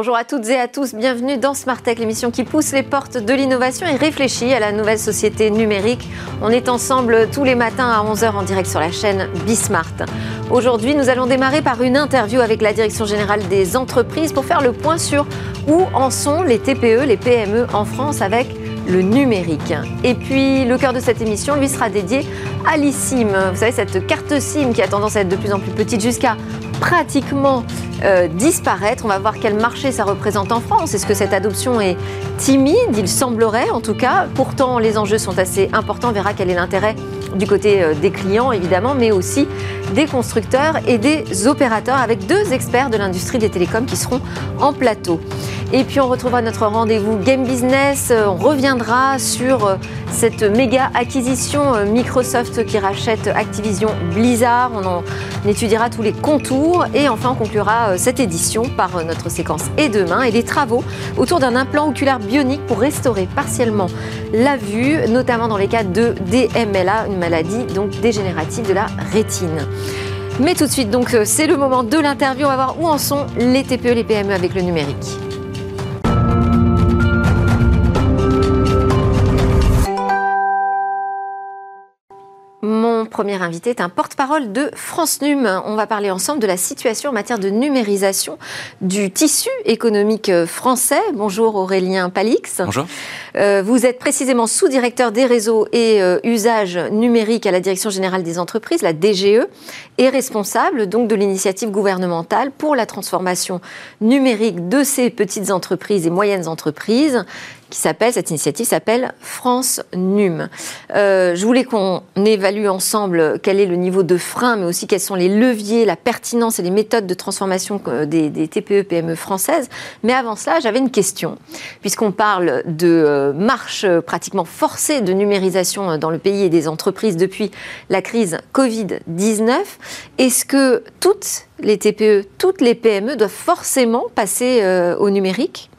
Bonjour à toutes et à tous, bienvenue dans Smart Tech, l'émission qui pousse les portes de l'innovation et réfléchit à la nouvelle société numérique. On est ensemble tous les matins à 11h en direct sur la chaîne Bismart. Aujourd'hui, nous allons démarrer par une interview avec la Direction générale des entreprises pour faire le point sur où en sont les TPE, les PME en France avec le numérique. Et puis, le cœur de cette émission, lui, sera dédié à l'eSIM. Vous savez, cette carte SIM qui a tendance à être de plus en plus petite jusqu'à pratiquement euh, disparaître. On va voir quel marché ça représente en France. Est-ce que cette adoption est timide? Il semblerait en tout cas. Pourtant, les enjeux sont assez importants. On verra quel est l'intérêt du côté euh, des clients évidemment, mais aussi des constructeurs et des opérateurs avec deux experts de l'industrie des télécoms qui seront en plateau. Et puis on retrouvera notre rendez-vous Game Business. On reviendra sur euh, cette méga acquisition euh, Microsoft qui rachète Activision Blizzard. On étudiera tous les contours et enfin on conclura cette édition par notre séquence Et demain et les travaux autour d'un implant oculaire bionique pour restaurer partiellement la vue, notamment dans les cas de DMLA, maladie donc dégénérative de la rétine. Mais tout de suite, donc euh, c'est le moment de l'interview. On va voir où en sont les TPE, les PME avec le numérique. Premier invité est un porte-parole de France Num. On va parler ensemble de la situation en matière de numérisation du tissu économique français. Bonjour Aurélien Palix. Bonjour. Euh, vous êtes précisément sous-directeur des réseaux et euh, usages numériques à la Direction générale des entreprises, la DGE, et responsable donc de l'initiative gouvernementale pour la transformation numérique de ces petites entreprises et moyennes entreprises qui s'appelle, cette initiative s'appelle France Num. Euh, je voulais qu'on évalue ensemble quel est le niveau de frein, mais aussi quels sont les leviers, la pertinence et les méthodes de transformation euh, des, TPE, PME françaises. Mais avant cela, j'avais une question. Puisqu'on parle de euh, marche pratiquement forcée de numérisation dans le pays et des entreprises depuis la crise Covid-19, est-ce que toutes les TPE, toutes les PME doivent forcément passer au numérique?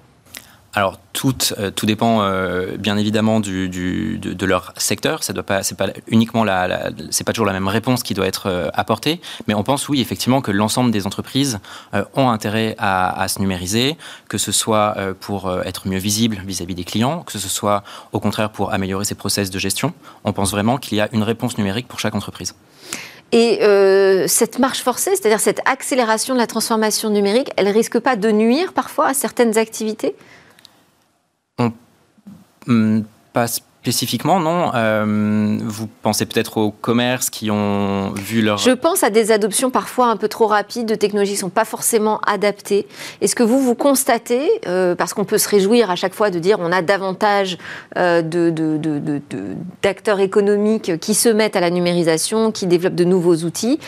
Alors, tout, euh, tout dépend euh, bien évidemment de, leur secteur. Ça doit pas, pas uniquement la, c'est pas toujours la même réponse qui doit être euh, apportée, mais on pense oui effectivement que l'ensemble des entreprises ont intérêt à, se numériser, que ce soit pour être mieux visible vis-à-vis des clients, que ce soit au contraire pour améliorer ses process de gestion. On pense vraiment qu'il y a une réponse numérique pour chaque entreprise. Et cette marche forcée, c'est-à-dire cette accélération de la transformation numérique, elle risque pas de nuire parfois à certaines activités? Hmm, pas spécifiquement, non. Euh, vous pensez peut-être aux commerces qui ont vu leur... Je pense à des adoptions parfois un peu trop rapides de technologies qui ne sont pas forcément adaptées. Est-ce que vous, vous constatez, euh, parce qu'on peut se réjouir à chaque fois de dire on a davantage euh, d'acteurs de, économiques qui se mettent à la numérisation, qui développent de nouveaux outils,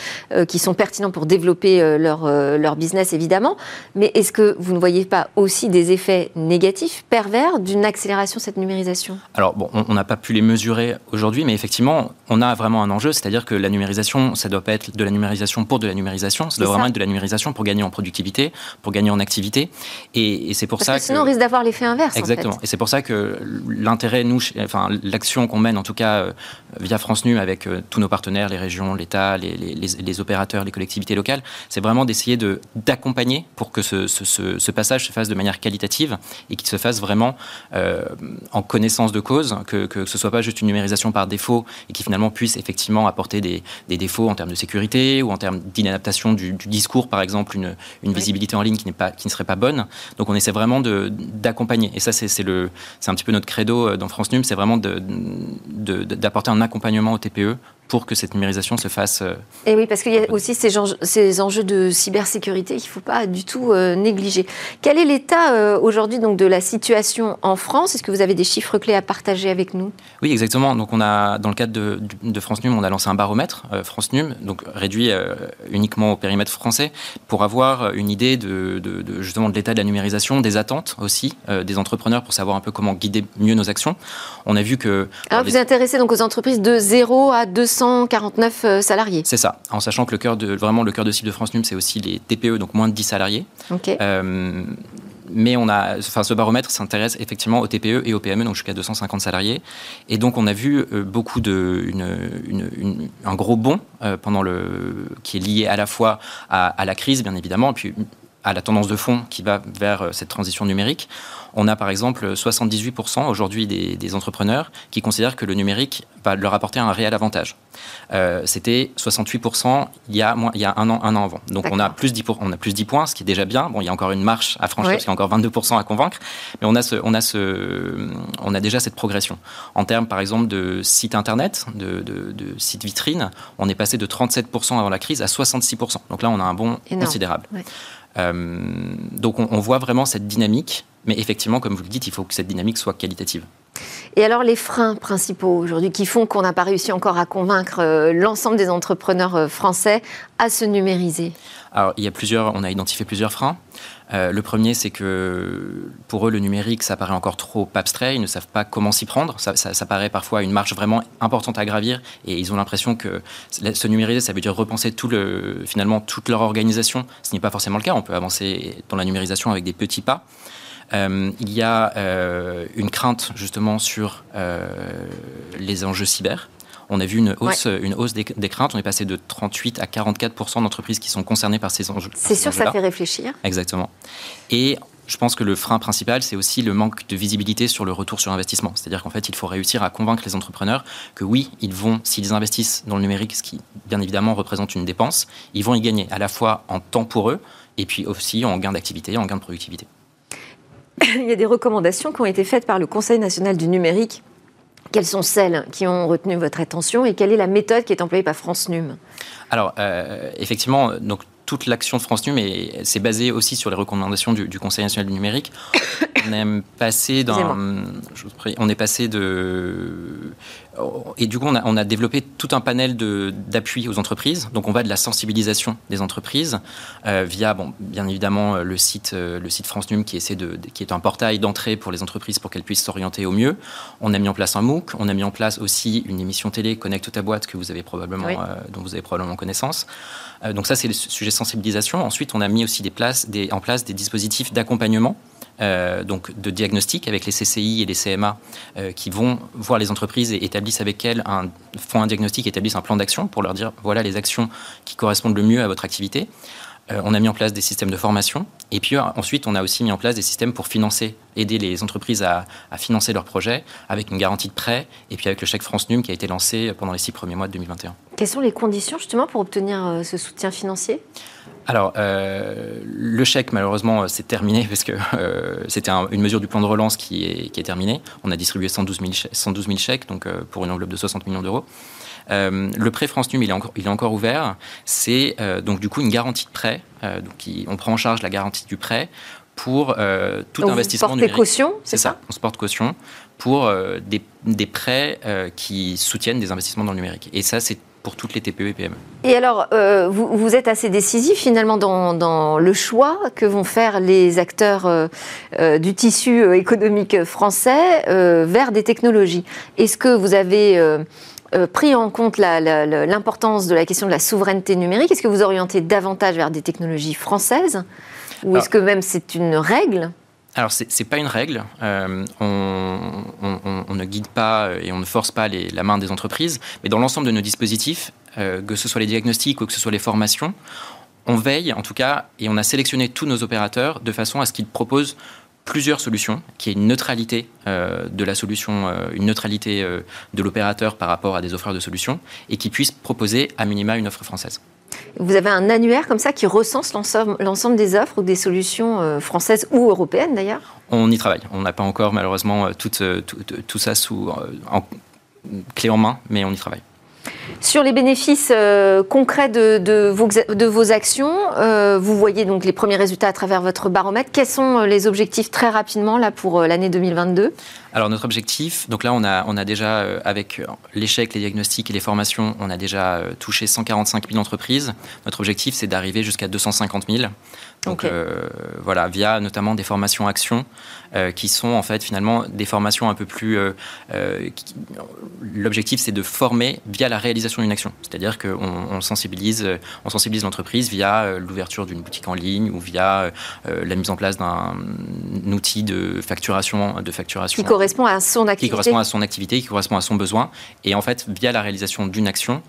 qui sont pertinents pour développer leur, leur business évidemment, mais est-ce que vous ne voyez pas aussi des effets négatifs, pervers d'une accélération de cette numérisation? Alors bon, on n'a pas pu les mesurer aujourd'hui, mais effectivement, on a vraiment un enjeu, c'est-à-dire que la numérisation, ça ne doit pas être de la numérisation pour de la numérisation, ça doit vraiment être de la numérisation pour gagner en productivité, pour gagner en activité. Et, c'est pour ça que. Sinon, on risque d'avoir l'effet inverse. Exactement. Et c'est pour ça que l'intérêt, nous, enfin, l'action qu'on mène, en tout cas, euh, via France Nu, avec euh, tous nos partenaires, les régions, l'État, les, opérateurs, les collectivités locales, c'est vraiment d'essayer d'accompagner pour que ce, passage se fasse de manière qualitative et qu'il se fasse vraiment euh, en connaissance de cause, que, ce ne soit pas juste une numérisation par défaut et qui finalement puisse effectivement apporter des, défauts en termes de sécurité ou en termes d'inadaptation du, discours, par exemple, une, visibilité en ligne qui, pas, qui ne serait pas bonne. Donc on essaie vraiment d'accompagner. Et ça, c'est un petit peu notre credo euh, dans France Num, c'est vraiment d'apporter un accompagnement au TPE pour que cette numérisation se fasse. Euh, et oui, parce qu'il y a aussi ces enjeux, ces enjeux de cybersécurité qu'il ne faut pas du tout euh, négliger. Quel est l'état euh, aujourd'hui donc de la situation en France? Est-ce que vous avez des chiffres clés à partager avec nous? Oui, exactement. Donc on a, dans le cadre de, de France Num, on a lancé un baromètre France Num, donc réduit uniquement au périmètre français, pour avoir une idée de, de justement de l'état de la numérisation, des attentes aussi des entrepreneurs pour savoir un peu comment guider mieux nos actions. On a vu que. Alors vous vous intéressez donc aux entreprises de 0 à 200 149 euh, salariés. C'est ça, en sachant que le cœur de, vraiment le cœur de cible de France Num, c'est aussi les TPE, donc moins de 10 salariés. Euh, mais on a, enfin, ce baromètre s'intéresse effectivement aux TPE et aux PME, donc jusqu'à 250 salariés. Et donc, on a vu beaucoup de, une, un gros bond pendant le, qui est lié à la fois à, à la crise, bien évidemment, et puis à la tendance de fond qui va vers cette transition numérique. On a par exemple 78% aujourd'hui des, entrepreneurs qui considèrent que le numérique va leur apporter un réel avantage. Euh, c'était 68% il y, a, il y a un an, un an avant. Donc on a, plus 10 on a plus 10 points, ce qui est déjà bien. Bon, il y a encore une marche à franchir, parce qu'il y a encore 22% à convaincre, mais on a, ce, on, a ce, on a déjà cette progression. En termes, par exemple, de sites internet, de, de, sites vitrines, on est passé de 37% avant la crise à 66%. Donc là, on a un bond considérable. Donc on, voit vraiment cette dynamique, mais effectivement, comme vous le dites, il faut que cette dynamique soit qualitative. Et alors les freins principaux aujourd'hui qui font qu'on n'a pas réussi encore à convaincre euh, l'ensemble des entrepreneurs euh, français à se numériser? Alors il y a plusieurs, on a identifié plusieurs freins. Euh, le premier, c'est que pour eux, le numérique, ça paraît encore trop abstrait. Ils ne savent pas comment s'y prendre. Ça, paraît parfois une marche vraiment importante à gravir. Et ils ont l'impression que se numériser, ça veut dire repenser tout le, finalement toute leur organisation. Ce n'est pas forcément le cas. On peut avancer dans la numérisation avec des petits pas. Euh, il y a euh, une crainte justement sur les enjeux cyber. On a vu une hausse, une hausse des, craintes. On est passé de 38 à 44% d'entreprises qui sont concernées par ces enjeux. C'est sûr, ça fait réfléchir. Exactement. Et je pense que le frein principal, c'est aussi le manque de visibilité sur le retour sur investissement. C'est-à-dire qu'en fait, il faut réussir à convaincre les entrepreneurs que oui, ils vont, s'ils investissent dans le numérique, ce qui bien évidemment représente une dépense, ils vont y gagner à la fois en temps pour eux et puis aussi en gain d'activité, en gain de productivité. Il y a des recommandations qui ont été faites par le Conseil national du numérique quelles sont celles qui ont retenu votre attention et quelle est la méthode qui est employée par France Num Alors, euh, effectivement, donc, toute l'action de France Num c'est basé aussi sur les recommandations du, Conseil national du numérique. on est passé on est passé de et du coup, on a, développé tout un panel d'appui aux entreprises. Donc, on va de la sensibilisation des entreprises euh, via, bon, bien évidemment, euh, le site, euh, le site France Num qui, essaie de, qui est un portail d'entrée pour les entreprises pour qu'elles puissent s'orienter au mieux. On a mis en place un MOOC. On a mis en place aussi une émission télé Connecte ta boîte que vous avez probablement, dont vous avez probablement connaissance. donc, ça, c'est le sujet sensibilisation. Ensuite, on a mis aussi des places, des, en place des dispositifs d'accompagnement euh, donc de diagnostic avec les CCI et les CMA euh, qui vont voir les entreprises et établissent avec elles un, font diagnostic, établissent un plan d'action pour leur dire voilà les actions qui correspondent le mieux à votre activité. Euh, on a mis en place des systèmes de formation et puis ensuite on a aussi mis en place des systèmes pour financer, aider les entreprises à, à, financer leurs projets avec une garantie de prêt et puis avec le chèque France Num qui a été lancé pendant les six premiers mois de 2021. Quelles sont les conditions justement pour obtenir ce soutien financier? Alors, euh, le chèque, malheureusement, euh, c'est terminé parce que euh, c'était une mesure du plan de relance qui est, qui est terminée. On a distribué 112 000, chèques, donc pour une enveloppe de 60 millions d'euros. le prêt France Num, il est encore, il est encore ouvert. C'est donc du coup une garantie de prêt. donc, on prend en charge la garantie du prêt pour tout investissement vous numérique. caution, c'est ça, On se porte caution pour des, des, prêts qui soutiennent des investissements dans le numérique. Et ça, c'est pour toutes les TPE et PME. Et alors, euh, vous, vous, êtes assez décisif finalement dans, dans, le choix que vont faire les acteurs euh, euh, du tissu économique français vers des technologies. Est-ce que vous avez pris en compte l'importance de la question de la souveraineté numérique? Est-ce que vous orientez davantage vers des technologies françaises? Ou est-ce que même c'est une règle? Alors, ce n'est pas une règle. Euh, on, ne guide pas et on ne force pas la main des entreprises. Mais dans l'ensemble de nos dispositifs, euh, que ce soit les diagnostics ou que ce soit les formations, on veille, en tout cas, et on a sélectionné tous nos opérateurs de façon à ce qu'ils proposent plusieurs solutions, qui est une neutralité euh, de la solution, une neutralité de l'opérateur par rapport à des offreurs de solutions, et qui puissent proposer à minima une offre française. Vous avez un annuaire comme ça qui recense l'ensemble des offres ou des solutions euh, françaises ou européennes d'ailleurs? On y travaille. On n'a pas encore malheureusement euh, euh, tout, ça sous en, clé en main, mais on y travaille. Sur les bénéfices concrets de, vos, actions, vous voyez donc les premiers résultats à travers votre baromètre. Quels sont les objectifs très rapidement là pour l'année 2022 Alors notre objectif, donc là on a, déjà, euh, avec l'échec, les diagnostics et les formations, on a déjà euh, touché 145 000 entreprises. Notre objectif c'est d'arriver jusqu'à 250 000. Donc euh, voilà, via notamment des formations actions euh, qui sont en fait finalement des formations un peu plus. Euh, l'objectif c'est de former via la réalisation d'une action, c'est-à-dire qu'on on sensibilise, on sensibilise l'entreprise via l'ouverture d'une boutique en ligne ou via la mise en place d'un outil de facturation, de facturation. Qui correspond à son activité, qui correspond à son activité, qui correspond à son besoin, et en fait via la réalisation d'une action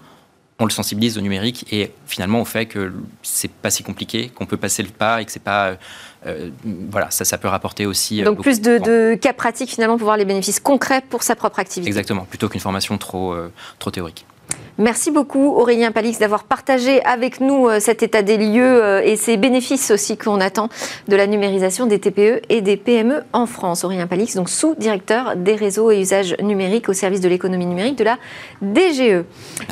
on le sensibilise au numérique et finalement au fait que c'est pas si compliqué, qu'on peut passer le pas et que c'est pas. Euh, voilà, ça, ça peut rapporter aussi. Euh, Donc plus de, de, cas pratiques finalement pour voir les bénéfices concrets pour sa propre activité. Exactement, plutôt qu'une formation trop, euh, trop théorique. Merci beaucoup Aurélien Palix d'avoir partagé avec nous euh, cet état des lieux euh, et ces bénéfices aussi qu'on attend de la numérisation des TPE et des PME en France. Aurélien Palix, donc sous-directeur des réseaux et usages numériques au service de l'économie numérique de la DGE.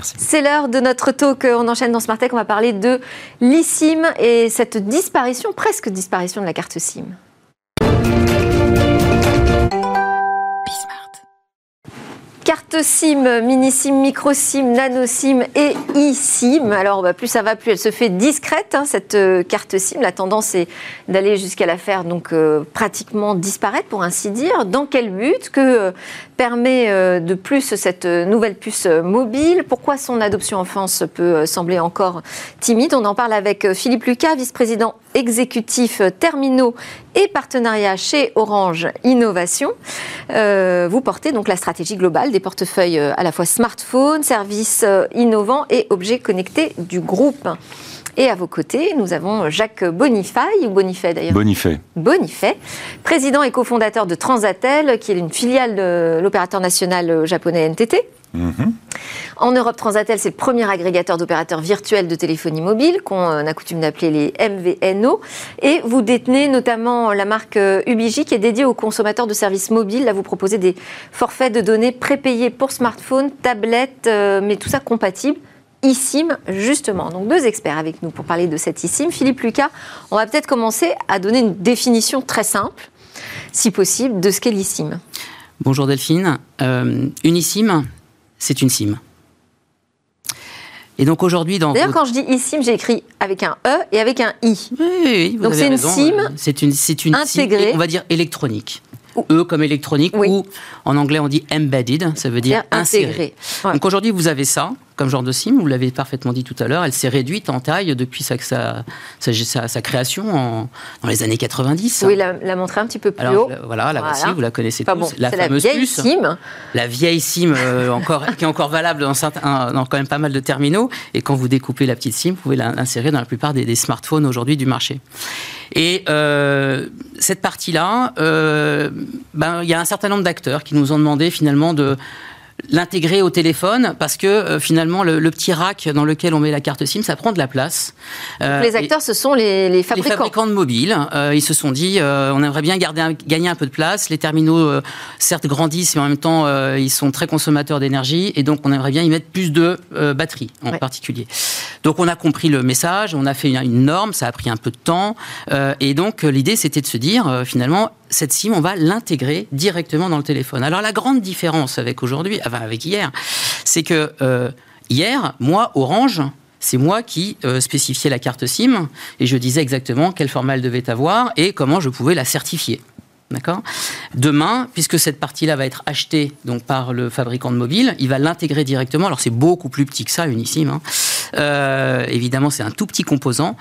C'est l'heure de notre talk. On enchaîne dans Smartech. On va parler de l'eSIM et cette disparition, presque disparition de la carte SIM. Carte SIM, mini SIM, micro SIM, nano SIM et eSIM. Alors bah, plus ça va, plus elle se fait discrète hein, cette euh, carte SIM. La tendance est d'aller jusqu'à la faire donc euh, pratiquement disparaître pour ainsi dire. Dans quel but Que euh, permet de plus cette nouvelle puce mobile? Pourquoi son adoption en France peut sembler encore timide? On en parle avec Philippe Lucas, vice-président exécutif terminaux et partenariat chez Orange Innovation. vous portez donc la stratégie globale des portefeuilles euh, à la fois smartphone, services euh, innovants et objets connectés du groupe. Et à vos côtés, nous avons Jacques Bonifay, ou Bonifay d'ailleurs Bonifay. Bonifay, président et cofondateur de Transatel, qui est une filiale de l'opérateur national japonais NTT. Mhm. En Europe, Transatel, c'est le premier agrégateur d'opérateurs virtuels de téléphonie mobile, qu'on a coutume d'appeler les MVNO. Et vous détenez notamment la marque euh, Ubiji, qui est dédiée aux consommateurs de services mobiles. Là, vous proposez des forfaits de données prépayés pour smartphones, tablettes, euh, mais tout ça compatible eSIM, justement. Donc deux experts avec nous pour parler de cette eSIM. Philippe Lucas, on va peut-être commencer à donner une définition très simple, si possible, de ce qu'est l'eSIM. Bonjour Delphine. Euh, une eSIM, c'est une SIM. Et donc aujourd'hui, dans. D'ailleurs, quand je dis eSIM, j'ai écrit avec un E et avec un I. Oui, oui, Donc c'est une SIM. C'est une, c'est une intégrée. SIM, on va dire électronique. E comme électronique, ou en anglais on dit embedded, ça veut dire inséré. Donc aujourd'hui vous avez ça comme genre de SIM, vous l'avez parfaitement dit tout à l'heure, elle s'est réduite en taille depuis sa, sa, sa, création en, dans les années 90. Oui, la, la montrer un petit peu plus haut. Voilà, la voici, vous la connaissez tous. la fameuse la vieille SIM. La vieille SIM euh, encore, qui est encore valable dans, certains, dans quand même pas mal de terminaux. Et quand vous découpez la petite SIM, vous pouvez l'insérer dans la plupart des, des smartphones aujourd'hui du marché. Et euh, cette partie-là, euh, ben, il y a un certain nombre d'acteurs qui nous ont demandé finalement de l'intégrer au téléphone parce que euh, finalement le, petit rack dans lequel on met la carte SIM ça prend de la place. Euh, les acteurs ce sont les, les, fabricants. Les fabricants de mobiles. Euh, ils se sont dit on aimerait bien garder gagner un peu de place. Les terminaux certes grandissent mais en même temps ils sont très consommateurs d'énergie et donc on aimerait bien y mettre plus de batteries en particulier. Donc on a compris le message, on a fait une, norme, ça a pris un peu de temps et donc l'idée c'était de se dire finalement cette SIM, on va l'intégrer directement dans le téléphone. Alors la grande différence avec aujourd'hui, enfin avec hier, c'est que euh, hier, moi, Orange, c'est moi qui euh, spécifiais la carte SIM et je disais exactement quel format elle devait avoir et comment je pouvais la certifier. D'accord Demain, puisque cette partie-là va être achetée donc par le fabricant de mobile, il va l'intégrer directement. Alors c'est beaucoup plus petit que ça, Unissim. Hein. Euh, évidemment, c'est un tout petit composant.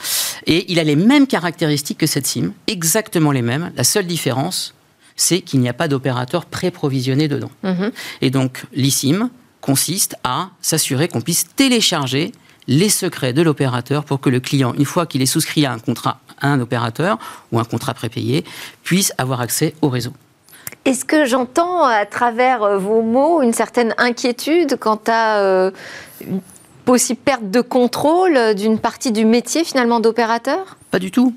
Et il a les mêmes caractéristiques que cette SIM, exactement les mêmes. La seule différence, c'est qu'il n'y a pas d'opérateur pré-provisionné dedans. Mhm. Et donc, l'eSIM consiste à s'assurer qu'on puisse télécharger les secrets de l'opérateur pour que le client, une fois qu'il est souscrit à un contrat un opérateur ou un contrat prépayé, puisse avoir accès au réseau. Est-ce que j'entends à travers euh, vos mots une certaine inquiétude quant à euh, une possible perte de contrôle euh, d'une partie du métier finalement d'opérateur? Pas du tout.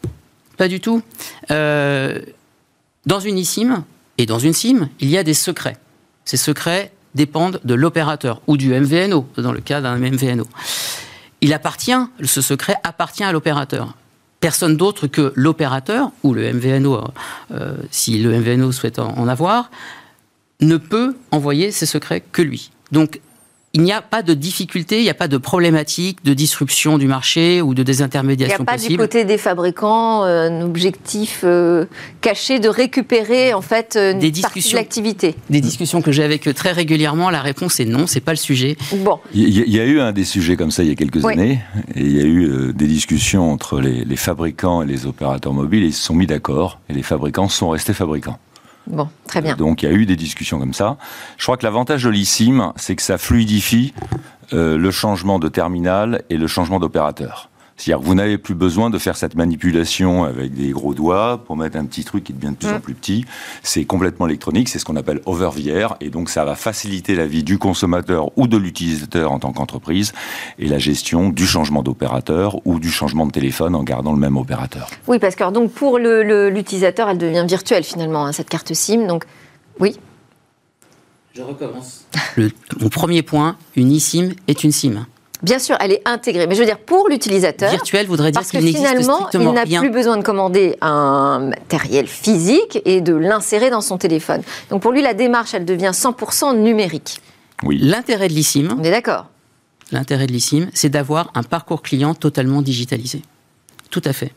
Pas du tout. dans une eSIM et dans une SIM, il y a des secrets. Ces secrets dépendent de l'opérateur ou du MVNO, dans le cas d'un MVNO il appartient, ce secret appartient à l'opérateur. Personne d'autre que l'opérateur ou le MVNO, euh, si le MVNO souhaite en, avoir, ne peut envoyer ses secrets que lui. Il n'y a pas de difficulté, il n'y a pas de problématique de disruption du marché ou de désintermédiation possible. Il n'y a pas du côté des fabricants euh, un objectif euh, caché de récupérer en fait une des partie de l'activité. Des discussions que j'ai avec eux très régulièrement, la réponse est non, c'est pas le sujet. Bon. Il y, a eu un des sujets comme ça il y a quelques années, et il y a eu euh, des discussions entre les, les fabricants et les opérateurs mobiles, et ils se sont mis d'accord, et les fabricants sont restés fabricants. Très bien. Donc il y a eu des discussions comme ça. Je crois que l'avantage de l'eSIM, c'est que ça fluidifie euh, le changement de terminal et le changement d'opérateur. C'est-à-dire que vous n'avez plus besoin de faire cette manipulation avec des gros doigts pour mettre un petit truc qui devient de plus en mm. plus petit. C'est complètement électronique, c'est ce qu'on appelle over VR, et donc ça va faciliter la vie du consommateur ou de l'utilisateur en tant qu'entreprise, et la gestion du changement d'opérateur ou du changement de téléphone en gardant le même opérateur. Oui, parce que donc pour l'utilisateur, elle devient virtuelle finalement, hein, cette carte SIM. Donc, oui. Je recommence. mon premier point, une eSIM est une SIM. Bien sûr, elle est intégrée. Mais je veux dire, pour l'utilisateur. Virtuel voudrait dire qu'il n'existe strictement il n'a plus besoin de commander un matériel physique et de l'insérer dans son téléphone. Donc pour lui, la démarche, elle devient 100% numérique. Oui. L'intérêt de l'ISIM. On est d'accord. L'intérêt de l'ISIM, c'est d'avoir un parcours client totalement digitalisé. Tout à fait.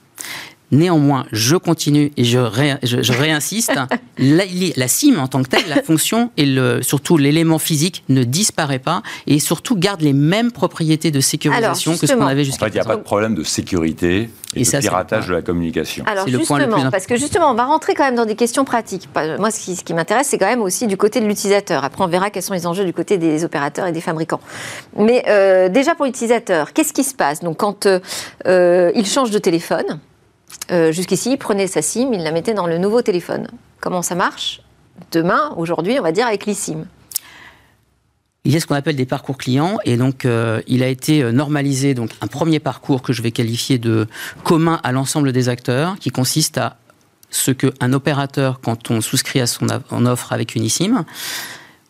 Néanmoins, je continue et je, je, réinsiste, la, la, SIM en tant que telle, la fonction et le, surtout l'élément physique ne disparaît pas et surtout garde les mêmes propriétés de sécurisation que ce qu'on avait jusqu'à En fait, il n'y a pas de problème de sécurité et, de piratage de la communication. Alors justement, le plus parce que justement, on va rentrer quand même dans des questions pratiques. Moi, ce qui, m'intéresse, c'est quand même aussi du côté de l'utilisateur. Après, on verra quels sont les enjeux du côté des opérateurs et des fabricants. Mais euh, déjà pour l'utilisateur, qu'est-ce qui se passe? Donc quand euh, euh, il change de téléphone, euh, jusqu'ici, il prenait sa SIM, il la mettait dans le nouveau téléphone. Comment ça marche Demain, aujourd'hui, on va dire avec l'eSIM. Il y a ce qu'on appelle des parcours clients et donc euh, il a été euh, normalisé donc un premier parcours que je vais qualifier de commun à l'ensemble des acteurs qui consiste à ce qu'un opérateur quand on souscrit à son offre avec une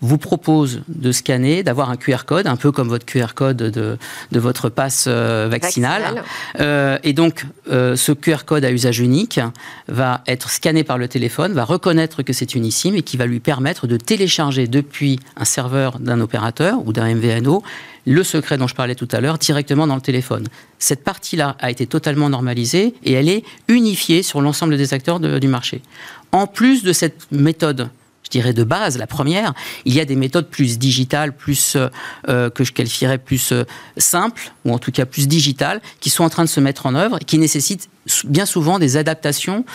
vous propose de scanner, d'avoir un QR code, un peu comme votre QR code de, de votre passe euh, vaccinal. Euh, et donc, euh, ce QR code à usage unique va être scanné par le téléphone, va reconnaître que c'est une eSIM et qui va lui permettre de télécharger depuis un serveur d'un opérateur ou d'un MVNO le secret dont je parlais tout à l'heure directement dans le téléphone. Cette partie-là a été totalement normalisée et elle est unifiée sur l'ensemble des acteurs du marché. En plus de cette méthode je dirais, de base, la première. Il y a des méthodes plus digitales, plus euh, euh, que je qualifierais plus euh, simples, ou en tout cas plus digitales, qui sont en train de se mettre en œuvre et qui nécessitent bien souvent des adaptations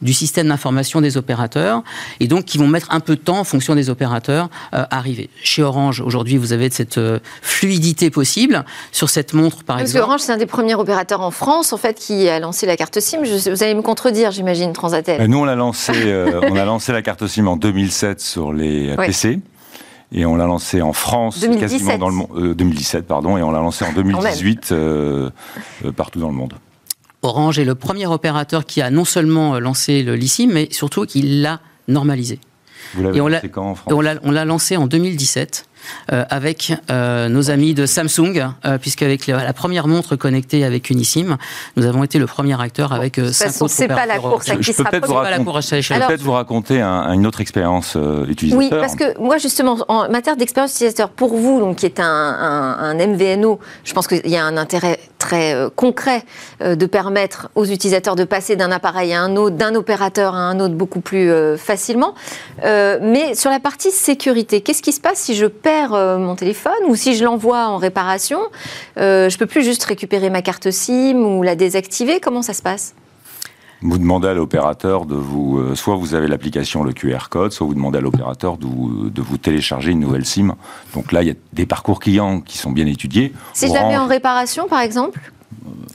du système d'information des opérateurs et donc qui vont mettre un peu de temps en fonction des opérateurs à arriver. Chez Orange, aujourd'hui, vous avez cette fluidité possible sur cette montre, par exemple. Parce que Orange, c'est un des premiers opérateurs en France, en fait, qui a lancé la carte SIM. vous allez me contredire, j'imagine, Transatel. Nous, on a lancé, on a lancé la carte SIM en 2007 sur les PC. Et on l'a lancé en France, 2017. quasiment dans le monde. 2017, pardon, et on l'a lancé en 2018 euh, euh, partout dans le monde. Orange est le premier opérateur qui a non seulement lancé le LICIM, mais surtout qui l'a normalisé. Vous l'avez lancé quand en France? On l'a lancé en 2017. Euh, avec euh, nos amis de Samsung, euh, puisque avec la, première montre connectée avec Unisim, nous avons été le premier acteur avec bon, cinq autres pas la course à qui je, peux peut-être vous, raconter une autre expérience utilisateur. Oui, parce que moi justement, en matière d'expérience utilisateur, pour vous, donc qui est un, un, un MVNO, je pense qu'il y a un intérêt très concret de permettre aux utilisateurs de passer d'un appareil à un autre, d'un opérateur à un autre beaucoup plus facilement. mais sur la partie sécurité, qu'est-ce qui se passe si je perds euh, mon téléphone ou si je l'envoie en réparation, euh, je peux plus juste récupérer ma carte SIM ou la désactiver. Comment ça se passe? Vous demandez à l'opérateur de vous, euh, soit vous avez l'application le QR code, soit vous demandez à l'opérateur de vous, de vous télécharger une nouvelle SIM. Donc là, il y a des parcours clients qui sont bien étudiés. Si je la mets en réparation, par exemple?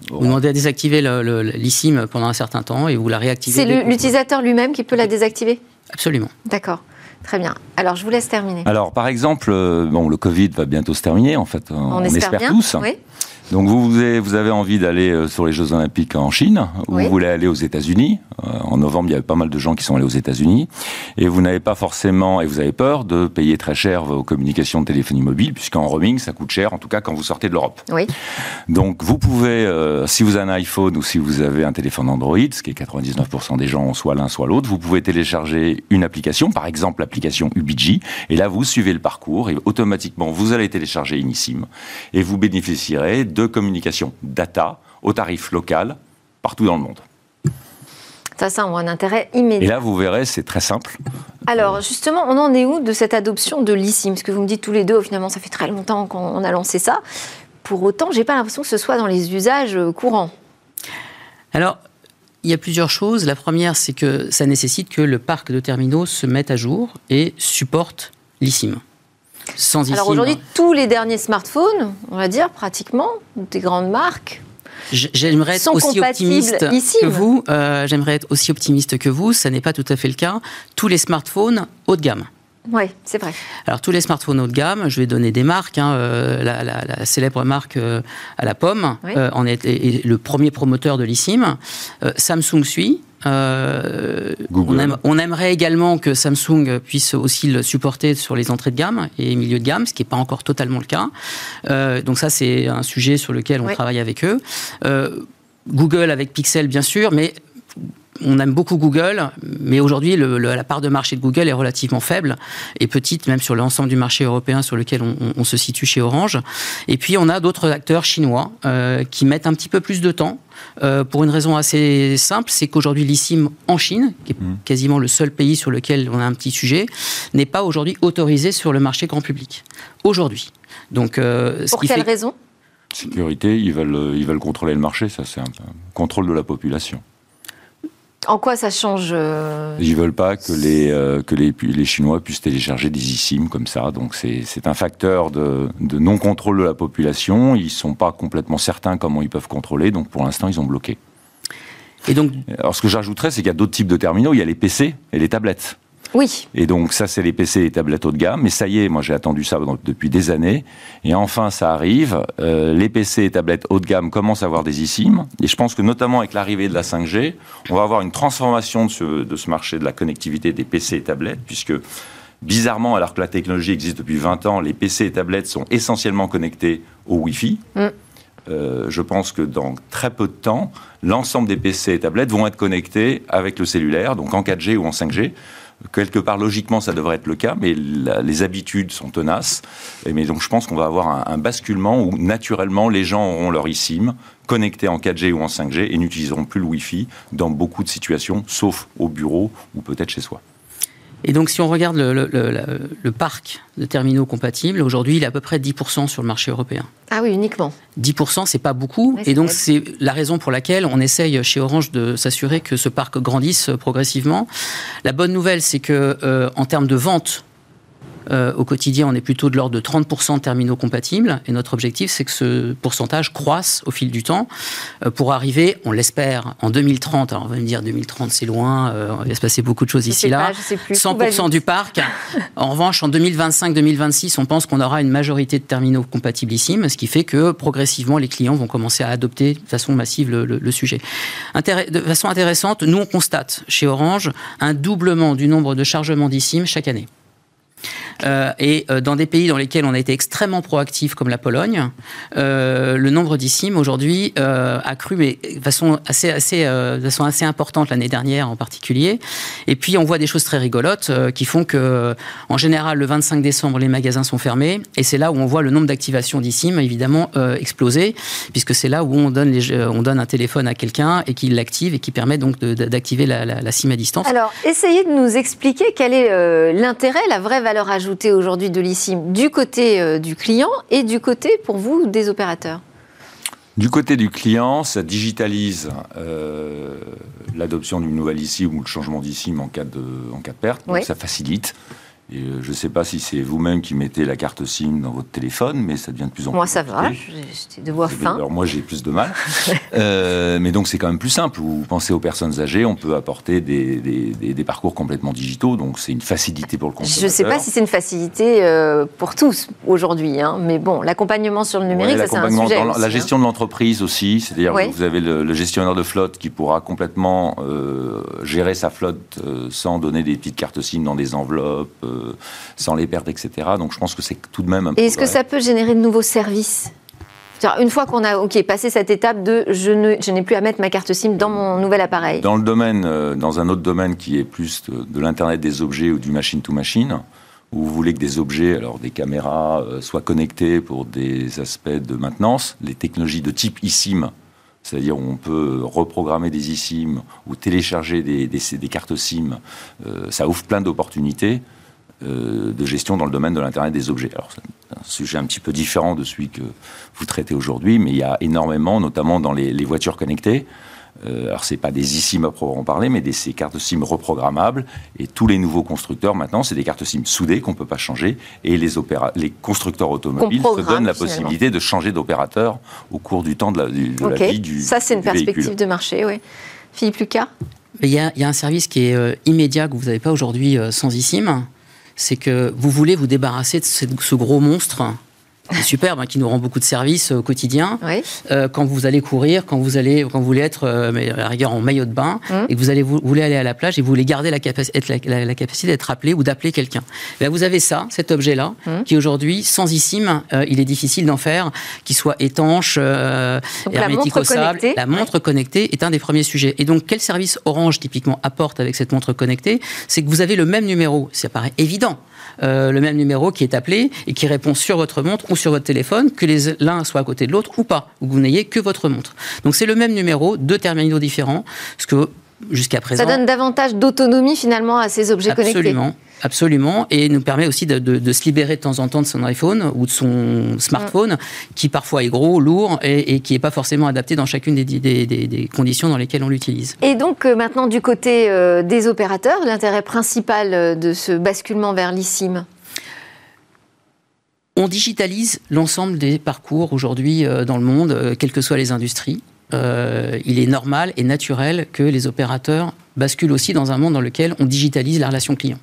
Vous demandez à désactiver l'eSIM pendant un certain temps et vous la réactivez. C'est l'utilisateur lui-même qui peut la désactiver? Absolument. D'accord. Très bien. Alors, je vous laisse terminer. Alors, par exemple, euh, bon, le Covid va bientôt se terminer, en fait. On, espère, tous. Oui. Donc vous, vous avez, envie d'aller euh, sur les Jeux Olympiques en Chine, ou Oui. vous voulez aller aux États-Unis. Euh, En novembre, il y avait pas mal de gens qui sont allés aux États-Unis, et vous n'avez pas forcément, et vous avez peur de payer très cher vos communications de téléphonie mobile, puisqu'en roaming, ça coûte cher, en tout cas quand vous sortez de l'Europe. Oui. Donc vous pouvez, euh, si vous avez un iPhone ou si vous avez un téléphone Android, ce qui est 99% des gens ont soit l'un soit l'autre, vous pouvez télécharger une application, par exemple l'application Ubiji, et là vous suivez le parcours et automatiquement vous allez télécharger Inissim et vous bénéficierez de communications data au tarif local partout dans le monde. Ça, ça a un intérêt Et immédiat. là vous verrez, c'est très simple. Alors, justement, on en est où de cette adoption de l'ISIM? Parce que vous me dites tous les deux, finalement, ça fait très longtemps qu'on a lancé ça. Pour autant, j'ai pas l'impression que ce soit dans les usages euh, courants. Alors, il y a plusieurs choses. La première, c'est que ça nécessite que le parc de terminaux se mette à jour et supporte l'ISIM. Sans Alors aujourd'hui, tous les derniers smartphones, on va dire pratiquement, des grandes marques, j'aimerais être sont aussi optimiste ISIM. que vous. Euh, j'aimerais être aussi optimiste que vous. Ça n'est pas tout à fait le cas. Tous les smartphones haut de gamme. oui, c'est vrai. Alors tous les smartphones haut de gamme, je vais donner des marques. hein, euh, la, la- la célèbre marque euh, à la pomme Oui. en est, est- le premier promoteur de l'ISIM. Samsung suit. Euh, Google. on, aime- on aimerait également que Samsung puisse aussi le supporter sur les entrées de gamme et milieu de gamme, ce qui n'est pas encore totalement le cas. Euh, donc ça, c'est un sujet sur lequel on travaille avec eux. Euh, Google avec Pixel, bien sûr, mais on aime beaucoup Google, mais aujourd'hui, le- le- la part de marché de Google est relativement faible et petite, même sur l'ensemble du marché européen sur lequel on, on- on se situe chez Orange. Et puis, on a d'autres acteurs chinois euh, qui mettent un petit peu plus de temps. euh, pour une raison assez simple, c'est qu'aujourd'hui l'ISIM en Chine, qui est Mhm. quasiment le seul pays sur lequel on a un petit sujet, n'est pas aujourd'hui autorisé sur le marché grand public. Aujourd'hui. Donc, euh, ce Pour qui quelle fait raison? Sécurité, ils veulent, ils veulent contrôler le marché, ça c'est un, un contrôle de la population. En quoi ça change euh, Ils veulent pas que les, euh, que les, les Chinois puissent télécharger des eSIM comme ça. Donc c'est c'est un facteur de, de non-contrôle de la population. Ils sont pas complètement certains comment ils peuvent contrôler. Donc pour l'instant, ils ont bloqué. Et donc, Alors ce que j'ajouterais, c'est qu'il y a d'autres types de terminaux. Il y a les PC et les tablettes. Oui, Et donc ça, c'est les PC et les tablettes haut de gamme. Mais ça y est, moi j'ai attendu ça depuis des années. Et enfin, ça arrive. Euh, les PC et tablettes haut de gamme commencent à avoir des eSIM. Et je pense que notamment avec l'arrivée de la 5G, on va avoir une transformation de ce, de ce marché de la connectivité des PC et tablettes, puisque bizarrement, alors que la technologie existe depuis 20 ans, les PC et tablettes sont essentiellement connectés au Wi-Fi. Mm. Euh, je pense que dans très peu de temps, l'ensemble des PC et tablettes vont être connectés avec le cellulaire, donc en 4G ou en 5G. Quelque part, logiquement, ça devrait être le cas, mais les habitudes sont tenaces. Et mais donc, je pense qu'on va avoir un, basculement où, naturellement, les gens auront leur eSIM connecté en 4G ou en 5G et n'utiliseront plus le Wi-Fi dans beaucoup de situations, sauf au bureau ou peut-être chez soi. Et donc, si on regarde le, le- le- la- le parc de terminaux compatibles, aujourd'hui, il est à peu près 10% sur le marché européen. ah oui, uniquement. 10%, c'est pas beaucoup. Et donc, c'est la raison pour laquelle on essaye chez Orange de s'assurer que ce parc grandisse progressivement. La bonne nouvelle, c'est que euh, en termes de vente, euh, au quotidien, on est plutôt de l'ordre de 30% de terminaux compatibles. Et notre objectif, c'est que ce pourcentage croisse au fil du temps euh, pour arriver, on l'espère, en 2030. Alors, on va me dire 2030, c'est loin, euh, il va se passer beaucoup de choses Je ici sais là. pas, je sais plus. Tout va 100% vite. du parc. En revanche, en 2025-2026, on pense qu'on aura une majorité de terminaux compatibilissimes, ce qui fait que progressivement, les clients vont commencer à adopter de façon massive le, le- le sujet. De façon intéressante, nous, on constate chez Orange un doublement du nombre de chargements d'ISIM chaque année. Euh, et euh, dans des pays dans lesquels on a été extrêmement proactif, comme la Pologne, euh, le nombre d'ISIM aujourd'hui a cru, mais de façon assez, importante l'année dernière en particulier. Et puis on voit des choses très rigolotes qui font que, en général, le 25 décembre, les magasins sont fermés, et c'est là où on voit le nombre d'activations d'ISIM évidemment exploser, puisque c'est là où on donne, un téléphone à quelqu'un et qu'il l'active et qui permet donc d'activer la, la- la SIM à distance. Alors, essayez de nous expliquer quel est l'intérêt, la vraie valeur ajoutée aujourd'hui de l'ISIM du côté euh, du client et du côté, pour vous, des opérateurs. Du côté du client, ça digitalise euh, l'adoption d'une nouvelle eSIM ou le changement d'eSIM en cas de, en cas de perte. Donc Oui. ça facilite. Et euh, je ne sais pas si c'est vous-même qui mettez la carte SIM dans votre téléphone, mais ça devient de plus en plus. Moi, ça va. J'étais de voix fin. Alors moi, j'ai plus de mal. euh, mais donc, c'est quand même plus simple. Vous pensez aux personnes âgées, on peut apporter des, des, des, parcours complètement digitaux. Donc, c'est une facilité pour le consommateur. Je ne sais pas si c'est une facilité euh, pour tous aujourd'hui, hein, mais bon, l'accompagnement sur le numérique, ça c'est un sujet. Dans la hein. gestion de l'entreprise aussi, c'est-à-dire que vous avez le, gestionnaire de flotte qui pourra complètement euh, gérer sa flotte sans donner des petites cartes SIM dans des enveloppes sans les perdre, etc. Donc je pense que c'est tout de même un Et est-ce que ça peut générer de nouveaux services? Une fois qu'on a ok passé cette étape de je, n'ai plus à mettre ma carte SIM dans mon nouvel appareil. Dans le domaine, euh, dans un autre domaine qui est plus de, l'internet des objets ou du machine to machine, où vous voulez que des objets, alors des caméras, euh, soient connectés pour des aspects de maintenance, les technologies de type eSIM, c'est-à-dire on peut reprogrammer des eSIM ou télécharger des, des, cartes SIM, ça ouvre plein d'opportunités. Euh, de gestion dans le domaine de l'Internet des objets. Alors, c'est un sujet un petit peu différent de celui que vous traitez aujourd'hui, mais il y a énormément, notamment dans les, voitures connectées. Euh, alors, c'est pas des eSIM à proprement parler, mais des ces cartes SIM reprogrammables. Et tous les nouveaux constructeurs, maintenant, c'est des cartes SIM soudées qu'on ne peut pas changer. Et les, les constructeurs automobiles se donnent la possibilité de changer d'opérateur au cours du temps de la, vie du Ça, c'est une perspective de marché, oui. Philippe Lucas? Il y, a, il y, a, un service qui est euh, immédiat que vous n'avez pas aujourd'hui sans eSIM, c'est que vous voulez vous débarrasser de ce, gros monstre superbe, hein, qui nous rend beaucoup de services au quotidien. Euh, quand vous allez courir, quand vous allez, quand vous voulez être euh, à la rigueur en maillot de bain, mmh. et que vous allez vous, voulez aller à la plage et vous voulez garder la, la, la, capacité d'être appelé ou d'appeler quelqu'un. Ben, vous avez ça, cet objet-là, mmh. qui aujourd'hui, sans euh, il est difficile d'en faire, qui soit étanche, hermétique-sable. La montre connectée est un des premiers sujets. Et donc, quel service Orange typiquement apporte avec cette montre connectée? C'est que vous avez le même numéro. Ça paraît évident. Le même numéro qui est appelé et qui répond sur votre montre sur votre téléphone, que l'un soit à côté de l'autre ou pas, ou que vous n'ayez que votre montre. Donc c'est le même numéro, deux terminaux différents, ce que jusqu'à présent. Ça donne davantage d'autonomie finalement à ces objets absolument, connectés. Absolument, et nous permet aussi de, se libérer de temps en temps de son iPhone ou de son smartphone, mm. qui parfois est gros, lourd et, qui n'est pas forcément adapté dans chacune des, des, conditions dans lesquelles on l'utilise. Et donc euh, maintenant du côté euh, des opérateurs, l'intérêt principal euh, de ce basculement vers l'eSIM? On digitalise l'ensemble des parcours aujourd'hui dans le monde, quelles que soient les industries. Euh, il est normal et naturel que les opérateurs basculent aussi dans un monde dans lequel on digitalise la relation client.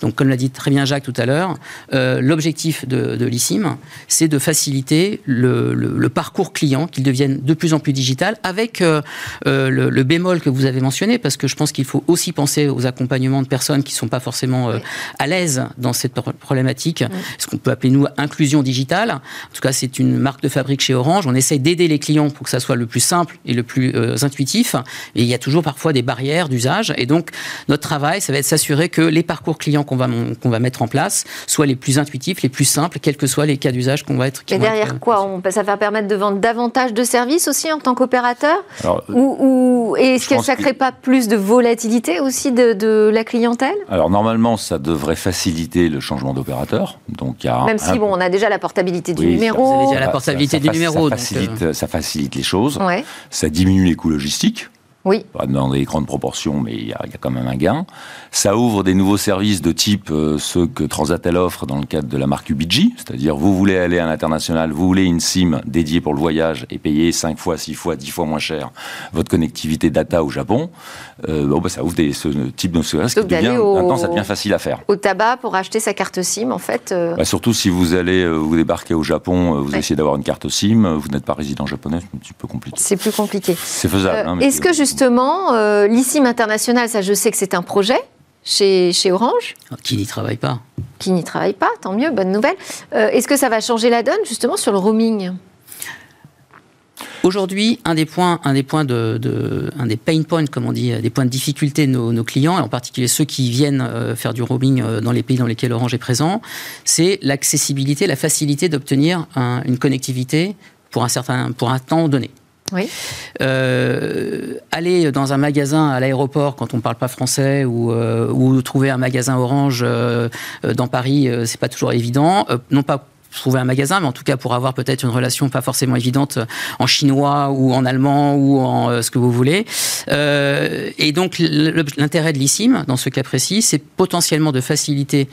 Donc, comme l'a dit très bien Jacques tout à l'heure, euh, l'objectif de, de l'ISIM, c'est de faciliter le, parcours client, qu'il devienne de plus en plus digital, avec euh, euh, le, bémol que vous avez mentionné, parce que je pense qu'il faut aussi penser aux accompagnements de personnes qui ne sont pas forcément à l'aise dans cette problématique, ce qu'on peut appeler, nous, inclusion digitale. En tout cas, c'est une marque de fabrique chez Orange. On essaye d'aider les clients pour que ça soit le plus simple et le plus intuitif. Et il y a toujours parfois des barrières d'usage. Et donc, notre travail, ça va être s'assurer que les parcours clients qu'on va, qu'on va mettre en place soient les plus intuitifs, les plus simples, quels que soient les cas d'usage qu'on va être. Et derrière quoi on, Ça va permettre de vendre davantage de services aussi en tant qu'opérateur ou, ou est-ce que ça ne crée pas plus de volatilité aussi de, de, la clientèle? Alors normalement, ça devrait faciliter le changement d'opérateur. Donc, y a Même si bon, on a déjà la portabilité du numéro. Vous avez déjà la portabilité du numéro. Ça facilite, euh, ça facilite les choses. Ça diminue les coûts logistiques. Oui. Pas dans des grandes proportions, mais il y, a quand même un gain. Ça ouvre des nouveaux services de type euh, ceux que Transatel offre dans le cadre de la marque Ubiji, c'est-à-dire vous voulez aller à l'international, vous voulez une SIM dédiée pour le voyage et payer 5 fois, 6 fois, 10 fois moins cher votre connectivité data au Japon. Euh, bon, bah, ça ouvre des, ce type de service qui devient, maintenant ça devient facile à faire. Au tabac pour acheter sa carte SIM, en fait. Euh, bah, surtout si vous allez vous débarquer au Japon, vous essayez d'avoir une carte SIM, vous n'êtes pas résident japonais, c'est un petit peu compliqué. C'est plus compliqué. C'est faisable. Hein, Est-ce que justement, euh, l'ICIM international, ça je sais que c'est un projet chez, chez Orange. Qui n'y travaille pas. Qui n'y travaille pas, tant mieux, bonne nouvelle. Euh, est-ce que ça va changer la donne justement sur le roaming? Aujourd'hui, un des points, un des points de, un des pain points, comme on dit, des points de difficulté de nos, clients, et en particulier ceux qui viennent euh, faire du roaming dans les pays dans lesquels Orange est présent, c'est l'accessibilité, la facilité d'obtenir une connectivité pour un certain, pour un temps donné. Oui. Euh, aller dans un magasin à l'aéroport quand on ne parle pas français ou, euh, ou, trouver un magasin Orange euh, dans Paris, c'est pas toujours évident. non pas trouver un magasin, mais en tout cas pour avoir peut-être une relation pas forcément évidente en chinois ou en allemand ou en ce que vous voulez. et donc l'intérêt de l'ISIM, dans ce cas précis, c'est potentiellement de faciliter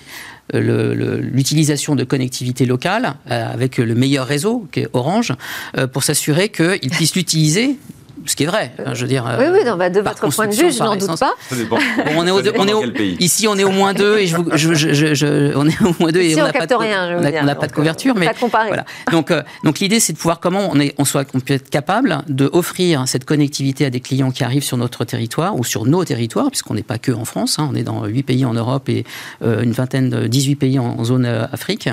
l'utilisation de connectivité locale avec le meilleur réseau, qui est Orange, pour s'assurer qu'ils puissent l'utiliser ce qui est vrai. je veux dire. Oui, oui, bah, de votre point de vue, je n'en doute pas. on est, au, on est ici, on est au moins deux et je, je, je, on est au moins deux et on n'a pas, de, pas de couverture, mais voilà. Donc, euh, donc l'idée, c'est de pouvoir comment on est, on soit, on peut être capable de offrir cette connectivité à des clients qui arrivent sur notre territoire ou sur nos territoires, puisqu'on n'est pas que en France. Hein, on est dans huit pays en Europe et euh, une vingtaine, de 18 pays en, zone euh, Afrique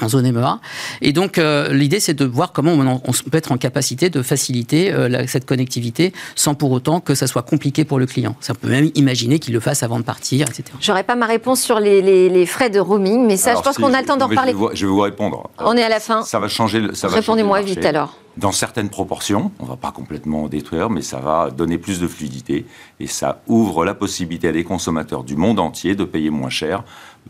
en zone MEA. Et donc, euh, l'idée, c'est de voir comment on, peut être en capacité de faciliter euh, cette connectivité sans pour autant que ça soit compliqué pour le client. Ça peut même imaginer qu'il le fasse avant de partir, etc. J'aurais pas ma réponse sur les, frais de roaming, mais ça, je pense qu'on a le temps d'en parler. Je vais, vous, répondre. On est à la fin. Ça va changer. Répondez-moi vite alors. Dans certaines proportions, on ne va pas complètement détruire, mais ça va donner plus de fluidité et ça ouvre la possibilité à des consommateurs du monde entier de payer moins cher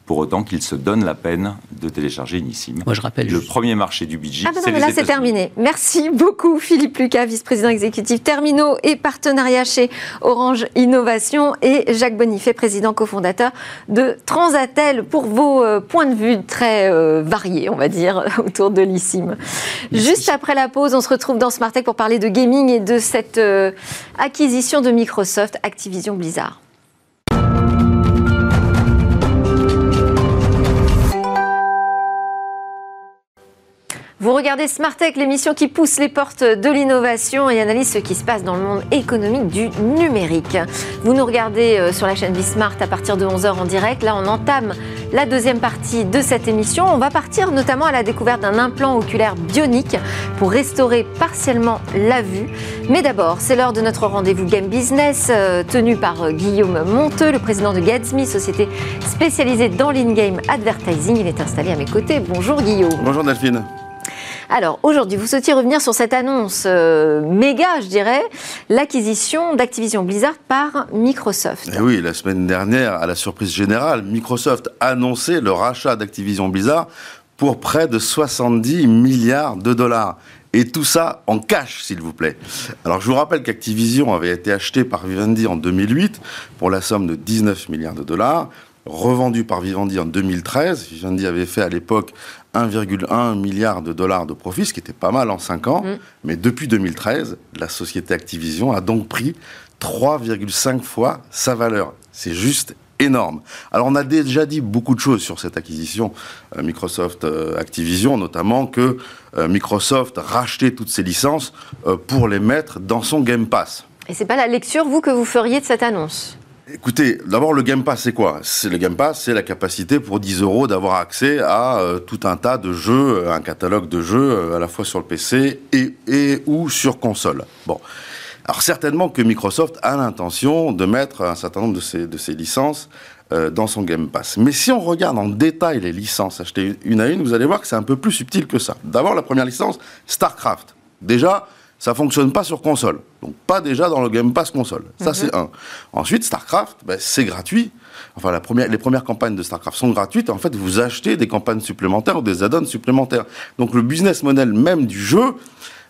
pour autant qu'ils se donnent la peine de télécharger Nissim. Moi, je rappelle. Le premier marché du budget. Ah ben là, c'est terminé. Merci beaucoup, Philippe Lucas, vice-président exécutif Terminaux et partenariat chez Orange Innovation, et Jacques Bonifay, président cofondateur de Transatel, pour vos euh, points de vue très euh, variés, on va dire, autour de l'ISIM. Juste après la pause, on se retrouve dans Smartech pour parler de gaming et de cette euh, acquisition de Microsoft, Activision Blizzard. Vous regardez Smartech, l'émission qui pousse les portes de l'innovation et analyse ce qui se passe dans le monde économique du numérique. Vous nous regardez euh, sur la chaîne Bismart à partir de 11h en direct. Là, on entame la deuxième partie de cette émission. On va partir notamment à la découverte d'un implant oculaire bionique pour restaurer partiellement la vue. Mais d'abord, c'est l'heure de notre rendez-vous Game Business euh, tenu par euh, Guillaume Monteux, le président de Gatsby, société spécialisée dans l'in-game advertising. Il est installé à mes côtés. Bonjour Guillaume. Bonjour Delphine. Alors aujourd'hui, vous souhaitiez revenir sur cette annonce euh, méga, je dirais, l'acquisition d'Activision Blizzard par Microsoft. Eh oui, la semaine dernière, à la surprise générale, Microsoft annonçait le rachat d'Activision Blizzard pour près de 70 milliards de dollars. Et tout ça en cash, s'il vous plaît. Alors, je vous rappelle qu'Activision avait été acheté par Vivendi en 2008 pour la somme de 19 milliards de dollars revendu par Vivendi en 2013. Vivendi avait fait à l'époque 1,1 milliard de dollars de profit, ce qui était pas mal en 5 ans. Mm. Mais depuis 2013, la société Activision a donc pris 3,5 fois sa valeur. C'est juste énorme. Alors on a déjà dit beaucoup de choses sur cette acquisition euh, Microsoft euh, Activision, notamment que euh, Microsoft rachetait toutes ses licences pour les mettre dans son Game Pass. Et c'est pas la lecture vous que vous feriez de cette annonce? Écoutez, d'abord le Game Pass, c'est quoi? C'est le Game Pass, c'est la capacité pour 10 euros d'avoir accès à euh, tout un tas de jeux, euh, un catalogue de jeux euh, à la fois sur le PC et, ou sur console. Bon, alors certainement que Microsoft a l'intention de mettre un certain nombre de ces licences dans son Game Pass. Mais si on regarde en détail les licences achetées une à une, vous allez voir que c'est un peu plus subtil que ça. D'abord la première licence, StarCraft. Déjà, ça fonctionne pas sur console. Donc pas déjà dans le Game Pass console. Ça, c'est mhm. un. Ensuite, StarCraft, ben, c'est gratuit. Enfin, la première, les premières campagnes de StarCraft sont gratuites. En fait, vous achetez des campagnes supplémentaires ou des add-ons supplémentaires. Donc le business model même du jeu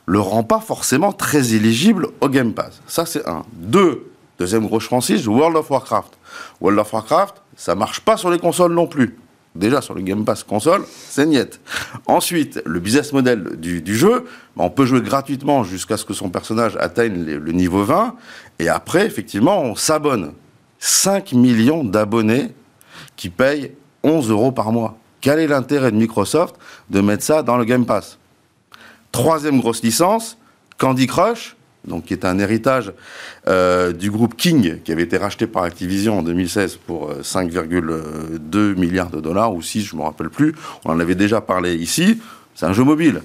le rend pas forcément très éligible au Game Pass. Ça, c'est un. Deux, deuxième grosse franchise, World of Warcraft. World of Warcraft, ça marche pas sur les consoles non plus déjà sur le Game Pass console, c'est niette. Ensuite, le business model du, jeu, ben, on peut jouer gratuitement jusqu'à ce que son personnage atteigne le, niveau 20, et après, effectivement, on s'abonne. 5 millions d'abonnés qui payent 11 euros par mois. Quel est l'intérêt de Microsoft de mettre ça dans le Game Pass? Troisième grosse licence, Candy Crush, donc qui est un héritage euh, du groupe King, qui avait été racheté par Activision en 2016 pour 5,2 euh, milliards de dollars, ou 6, je ne me rappelle plus. On en avait déjà parlé ici. C'est un jeu mobile.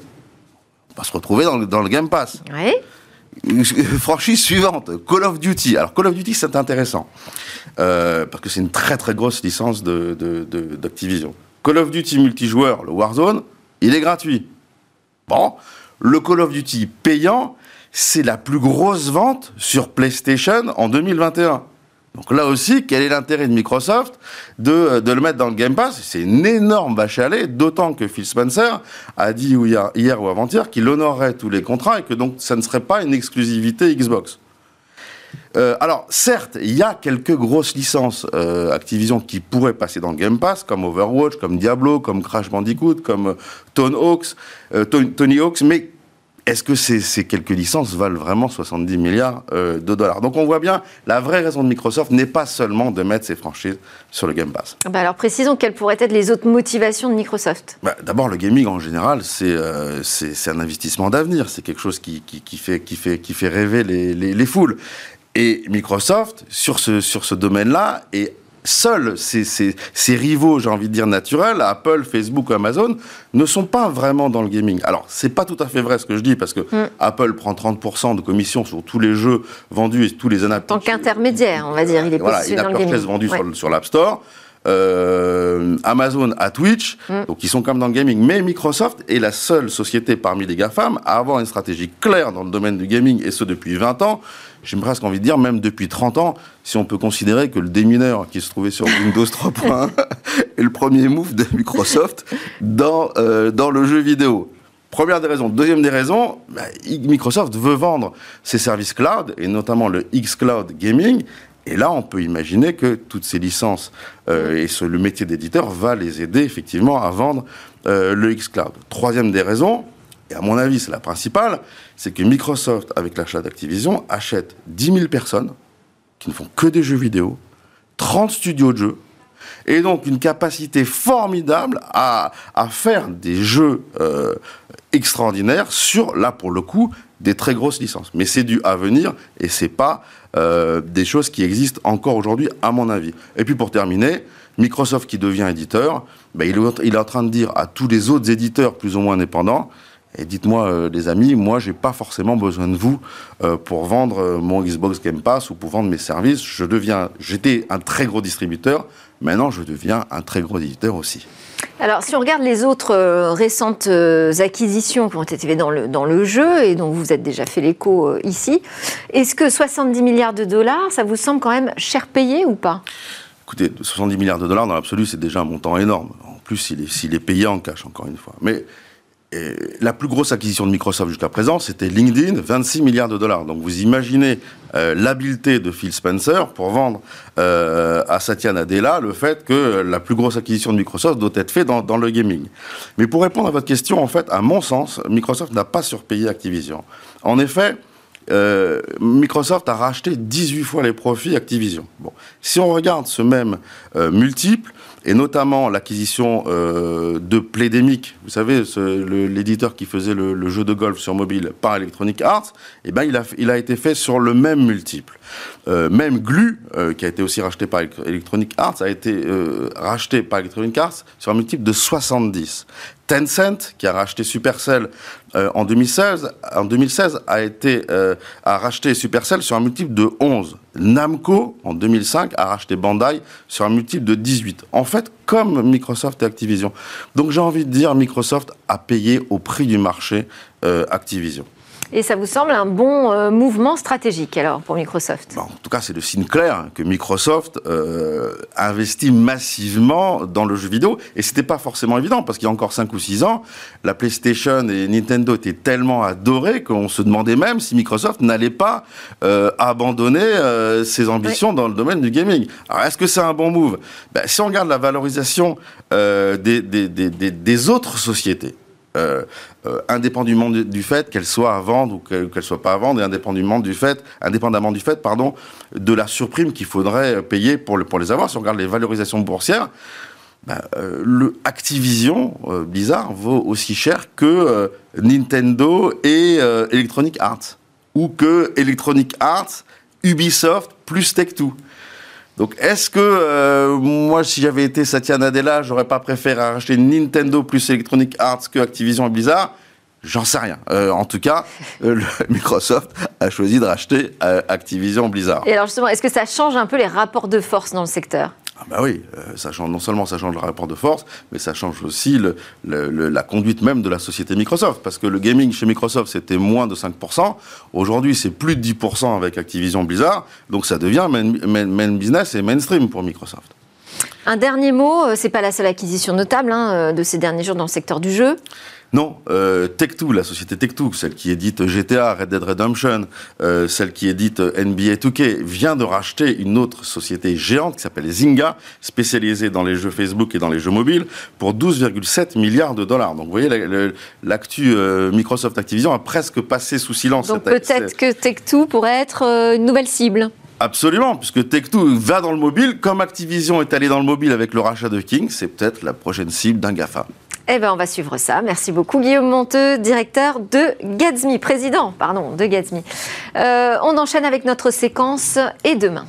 On va se retrouver dans le, dans le Game Pass. Franchise suivante, Call of Duty. Alors Call of Duty, c'est intéressant, euh, parce que c'est une très très grosse licence d'Activision. De, Call of Duty multijoueur, le Warzone, il est gratuit. Bon, le Call of Duty payant, c'est la plus grosse vente sur PlayStation en 2021. Donc là aussi, quel est l'intérêt de Microsoft de, de, le mettre dans le Game Pass? C'est une énorme vache à lait, d'autant que Phil Spencer a dit hier, ou avant-hier qu'il honorerait tous les contrats et que donc ça ne serait pas une exclusivité Xbox. Euh, alors, certes, il y a quelques grosses licences euh, Activision qui pourraient passer dans le Game Pass, comme Overwatch, comme Diablo, comme Crash Bandicoot, comme euh, Tony euh, Tony Hawks, mais est-ce que ces, ces, quelques licences valent vraiment 70 milliards euh, de dollars? Donc on voit bien, la vraie raison de Microsoft n'est pas seulement de mettre ses franchises sur le Game Pass. Bah alors précisons quelles pourraient être les autres motivations de Microsoft. Bah, D'abord, le gaming en général, c'est euh, un investissement d'avenir, c'est quelque chose qui, qui, qui, fait, qui, fait, qui fait rêver les, les, les foules. Et Microsoft, sur ce, sur ce domaine-là, est seuls ces, ces, ces rivaux, j'ai envie de dire naturels, Apple, Facebook ou Amazon, ne sont pas vraiment dans le gaming. Alors, c'est pas tout à fait vrai ce que je dis, parce que mm. Apple prend 30% de commission sur tous les jeux vendus et tous les En tant qu'intermédiaire, on va dire, il est voilà, positionné dans le gaming. vendu ouais. sur, sur l'App Store. Euh, Amazon à Twitch, mm. donc ils sont quand même dans le gaming. Mais Microsoft est la seule société parmi les GAFAM à avoir une stratégie claire dans le domaine du gaming, et ce depuis 20 ans. J'ai presque envie de dire, même depuis 30 ans, si on peut considérer que le démineur qui se trouvait sur Windows 3.1 est le premier move de Microsoft dans, euh, dans le jeu vidéo. Première des raisons. Deuxième des raisons, bah, Microsoft veut vendre ses services cloud, et notamment le xCloud Gaming, et là, on peut imaginer que toutes ces licences euh, et le métier d'éditeur va les aider effectivement à vendre euh, le xCloud. Troisième des raisons, et à mon avis c'est la principale, c'est que Microsoft, avec l'achat d'Activision, achète 10 000 personnes qui ne font que des jeux vidéo, 30 studios de jeux, et donc une capacité formidable à, à faire des jeux euh, extraordinaires sur, là pour le coup, des très grosses licences. Mais c'est du à venir et c'est pas euh, des choses qui existent encore aujourd'hui, à mon avis. Et puis pour terminer, Microsoft qui devient éditeur, ben, il est en train de dire à tous les autres éditeurs plus ou moins indépendants, et dites-moi, euh, les amis, moi, j'ai pas forcément besoin de vous euh, pour vendre euh, mon Xbox Game Pass ou pour vendre mes services. Je deviens, j'étais un très gros distributeur. Maintenant, je deviens un très gros éditeur aussi. Alors, si on regarde les autres récentes acquisitions qui ont été faites dans le, dans le jeu et dont vous êtes déjà fait l'écho ici, est-ce que 70 milliards de dollars, ça vous semble quand même cher payé ou pas? Écoutez, 70 milliards de dollars dans l'absolu, c'est déjà un montant énorme. En plus, il est, s'il est payé en cash, encore une fois. Mais et la plus grosse acquisition de Microsoft jusqu'à présent, c'était LinkedIn, 26 milliards de dollars. Donc vous imaginez euh, l'habileté de Phil Spencer pour vendre euh, à Satya Nadella le fait que la plus grosse acquisition de Microsoft doit être faite dans, le gaming. Mais pour répondre à votre question, en fait, à mon sens, Microsoft n'a pas surpayé Activision. En effet, euh, Microsoft a racheté 18 fois les profits Activision. Bon. Si on regarde ce même multiple, et notamment l'acquisition euh, de Playdemic, vous savez, l'éditeur qui faisait le, jeu de golf sur mobile par Electronic Arts, eh ben, il, a, il a été fait sur le même multiple. Euh, même Glu, euh, qui a été aussi racheté par Electronic Arts, a été euh, racheté par Electronic Arts sur un multiple de 70. Tencent, qui a racheté Supercell en 2016, en 2016 a été a racheté Supercell sur un multiple de 11. Namco en 2005 a racheté Bandai sur un multiple de 18. En fait, comme Microsoft et Activision. Donc j'ai envie de dire Microsoft a payé au prix du marché Activision. Et ça vous semble un bon euh, mouvement stratégique alors pour Microsoft? Bon, En tout cas, c'est le signe clair que Microsoft euh, investit massivement dans le jeu vidéo. Et c'était pas forcément évident parce qu'il y a encore 5 ou 6 ans, la PlayStation et Nintendo étaient tellement adorés qu'on se demandait même si Microsoft n'allait pas euh, abandonner ses ambitions oui. dans le domaine du gaming. Alors, est-ce que c'est un bon move? Ben, Si on regarde la valorisation des, des, des, des autres sociétés, euh, euh, indépendamment du, fait qu'elle soit à vendre ou qu'elle qu soit pas à vendre, et indépendamment du fait, indépendamment du fait, pardon, de la surprime qu'il faudrait payer pour, le, pour les avoir. Si on regarde les valorisations boursières, ben, euh, le Activision Blizzard vaut aussi cher que Nintendo et Electronic Arts, ou que Electronic Arts, Ubisoft plus Tech2. Donc, est-ce que euh, moi, si j'avais été Satya Nadella, j'aurais pas préféré acheter Nintendo plus Electronic Arts que Activision et Blizzard? J'en sais rien. Euh, en tout cas, euh, Microsoft a choisi de racheter Activision Blizzard. Et alors justement, est-ce que ça change un peu les rapports de force dans le secteur? Ah bah oui, euh, ça change, non seulement ça change le rapport de force, mais ça change aussi la conduite même de la société Microsoft. Parce que le gaming chez Microsoft, c'était moins de 5%. Aujourd'hui, c'est plus de 10% avec Activision Blizzard. Donc ça devient main, business et mainstream pour Microsoft. Un dernier mot, euh, c'est pas la seule acquisition notable hein, euh, de ces derniers jours dans le secteur du jeu. Non, euh, Tech2, la société Tech2, celle qui édite GTA, Red Dead Redemption, euh, celle qui édite NBA 2K, vient de racheter une autre société géante qui s'appelle Zynga, spécialisée dans les jeux Facebook et dans les jeux mobiles, pour 12,7 milliards de dollars. Donc vous voyez, l'actu euh, Microsoft Activision a presque passé sous silence. Donc peut-être que Tech2 pourrait être euh, une nouvelle cible Absolument, puisque Tech2 va dans le mobile, comme Activision est allé dans le mobile avec le rachat de King, c'est peut-être la prochaine cible d'un GAFA. Eh bien, on va suivre ça. Merci beaucoup, Guillaume Monteux, directeur de Gatsby, président, pardon, de Gatsby. Euh, on enchaîne avec notre séquence et demain.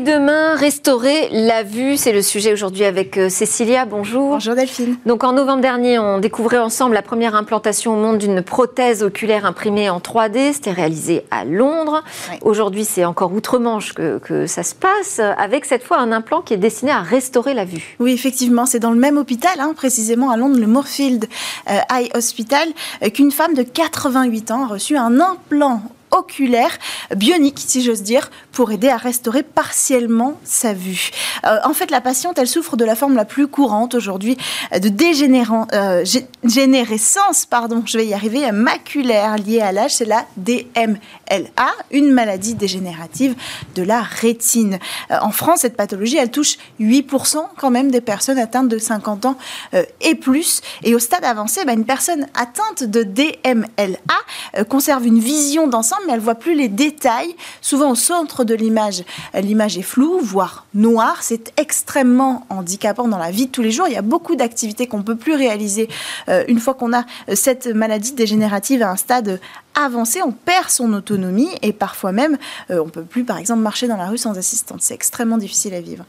Et demain, restaurer la vue, c'est le sujet aujourd'hui avec euh, Cécilia. Bonjour. Bonjour Delphine. Donc en novembre dernier, on découvrait ensemble la première implantation au monde d'une prothèse oculaire imprimée en 3D. C'était réalisé à Londres. Aujourd'hui, c'est encore outre-Manche que, ça se passe, avec cette fois un implant qui est destiné à restaurer la vue. Oui, effectivement, c'est dans le même hôpital, hein, précisément à Londres, le Moorfield euh, Eye Hospital, euh, qu'une femme de 88 ans a reçu un implant oculaire, bionique si j'ose dire, pour aider à restaurer partiellement sa vue. Euh, en fait, la patiente, elle souffre de la forme la plus courante aujourd'hui de dégénérescence, euh, pardon, je vais y arriver, maculaire liée à l'âge, c'est la DMLA, une maladie dégénérative de la rétine. Euh, en France, cette pathologie, elle touche 8% quand même des personnes atteintes de 50 ans et plus. Et au stade avancé, bah, une personne atteinte de DMLA conserve une vision d'ensemble mais elle voit plus les détails. Souvent au centre de l'image, l'image est floue, voire noire. C'est extrêmement handicapant dans la vie de tous les jours. Il y a beaucoup d'activités qu'on peut plus réaliser euh, une fois qu'on a euh, cette maladie dégénérative à un stade avancé. On perd son autonomie et parfois même, euh, on peut plus, par exemple, marcher dans la rue sans assistante. C'est extrêmement difficile à vivre.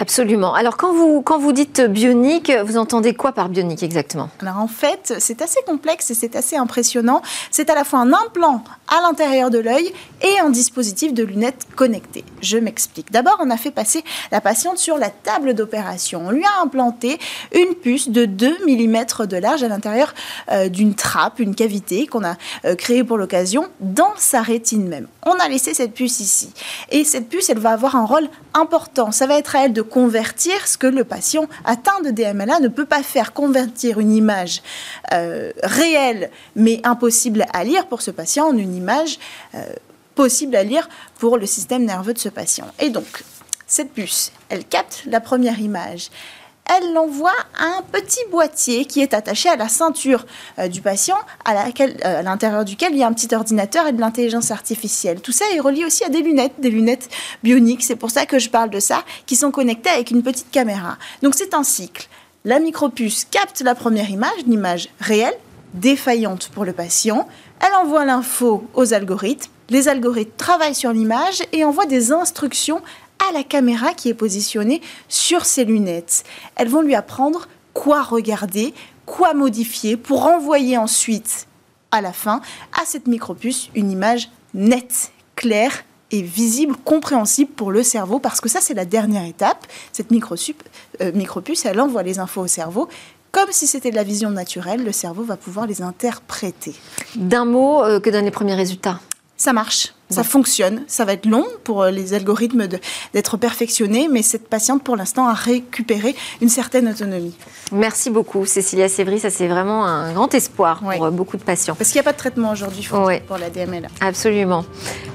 Absolument. Alors quand vous, quand vous dites bionique, vous entendez quoi par bionique exactement? Alors en fait, c'est assez complexe et c'est assez impressionnant. C'est à la fois un implant à l'intérieur de l'œil et un dispositif de lunettes connectées. Je m'explique. D'abord, on a fait passer la patiente sur la table d'opération. On lui a implanté une puce de 2 mm de large à l'intérieur euh, d'une trappe, une cavité qu'on a euh, créée pour l'occasion dans sa rétine même. On a laissé cette puce ici. Et cette puce, elle va avoir un rôle important. Ça va être à elle de convertir ce que le patient atteint de DMLA ne peut pas faire, convertir une image euh, réelle mais impossible à lire pour ce patient en une image euh, possible à lire pour le système nerveux de ce patient. Et donc, cette puce, elle capte la première image elle l'envoie à un petit boîtier qui est attaché à la ceinture euh, du patient, euh, à l'intérieur duquel il y a un petit ordinateur et de l'intelligence artificielle. Tout ça est relié aussi à des lunettes, des lunettes bioniques, c'est pour ça que je parle de ça, qui sont connectées avec une petite caméra. Donc c'est un cycle. La micropuce capte la première image, une image réelle, défaillante pour le patient. Elle envoie l'info aux algorithmes. Les algorithmes travaillent sur l'image et envoient des instructions à la caméra qui est positionnée sur ses lunettes. Elles vont lui apprendre quoi regarder, quoi modifier pour envoyer ensuite, à la fin, à cette micropuce une image nette, claire et visible, compréhensible pour le cerveau, parce que ça c'est la dernière étape. Cette euh, micropuce, elle envoie les infos au cerveau. Comme si c'était de la vision naturelle, le cerveau va pouvoir les interpréter. D'un mot, euh, que donnent les premiers résultats? Ça marche. Ça fonctionne. Ça va être long pour euh, les algorithmes d'être perfectionnés, mais cette patiente, pour l'instant, a récupéré une certaine autonomie. Merci beaucoup, Cécilia Sévry. Ça, c'est vraiment un grand espoir pour euh, beaucoup de patients. Parce qu'il n'y a pas de traitement aujourd'hui pour la DML. Absolument.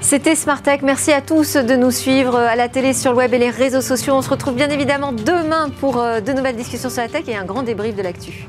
C'était Smartech. Merci à tous de nous suivre à la télé, sur le web et les réseaux sociaux. On se retrouve bien évidemment demain pour euh, de nouvelles discussions sur la tech et un grand débrief de l'actu.